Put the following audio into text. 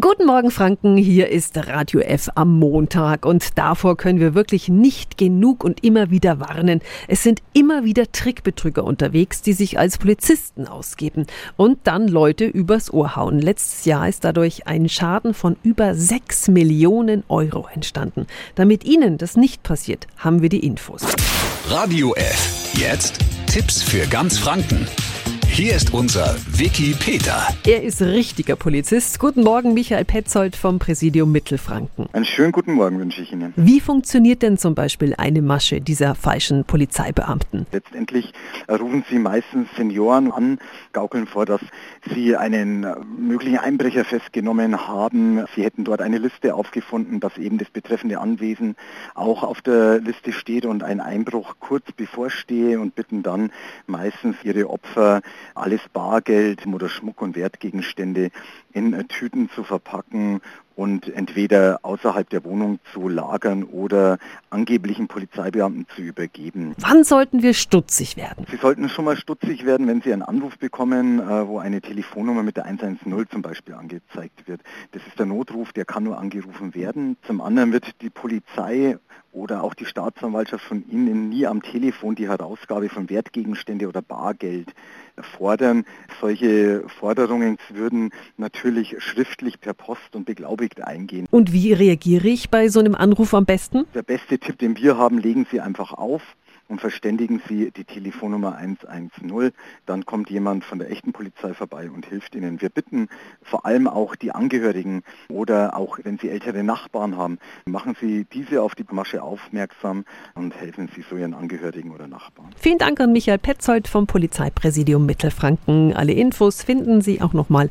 Guten Morgen Franken, hier ist Radio F am Montag und davor können wir wirklich nicht genug und immer wieder warnen. Es sind immer wieder Trickbetrüger unterwegs, die sich als Polizisten ausgeben und dann Leute übers Ohr hauen. Letztes Jahr ist dadurch ein Schaden von über 6 Millionen Euro entstanden. Damit Ihnen das nicht passiert, haben wir die Infos. Radio F. Jetzt Tipps für ganz Franken. Hier ist unser Wiki Peter. Er ist richtiger Polizist. Guten Morgen, Michael Petzold vom Präsidium Mittelfranken. Einen schönen guten Morgen wünsche ich Ihnen. Wie funktioniert denn zum Beispiel eine Masche dieser falschen Polizeibeamten? Letztendlich rufen Sie meistens Senioren an, gaukeln vor, dass sie einen möglichen Einbrecher festgenommen haben. Sie hätten dort eine Liste aufgefunden, dass eben das betreffende Anwesen auch auf der Liste steht und ein Einbruch kurz bevorstehe und bitten dann meistens ihre Opfer alles Bargeld oder Schmuck und Wertgegenstände in Tüten zu verpacken und entweder außerhalb der Wohnung zu lagern oder angeblichen Polizeibeamten zu übergeben. Wann sollten wir stutzig werden? Sie sollten schon mal stutzig werden, wenn Sie einen Anruf bekommen, äh, wo eine Telefonnummer mit der 110 zum Beispiel angezeigt wird. Das ist der Notruf, der kann nur angerufen werden. Zum anderen wird die Polizei oder auch die Staatsanwaltschaft von Ihnen nie am Telefon die Herausgabe von Wertgegenstände oder Bargeld fordern. Solche Forderungen würden natürlich schriftlich per Post und beglaubigt eingehen. Und wie reagiere ich bei so einem Anruf am besten? Der beste Tipp, den wir haben, legen Sie einfach auf und verständigen Sie die Telefonnummer 110. Dann kommt jemand von der echten Polizei vorbei und hilft Ihnen. Wir bitten vor allem auch die Angehörigen oder auch wenn Sie ältere Nachbarn haben, machen Sie diese auf die Masche aufmerksam und helfen Sie so Ihren Angehörigen oder Nachbarn. Vielen Dank an Michael Petzold vom Polizeipräsidium Mittelfranken. Alle Infos finden Sie auch nochmal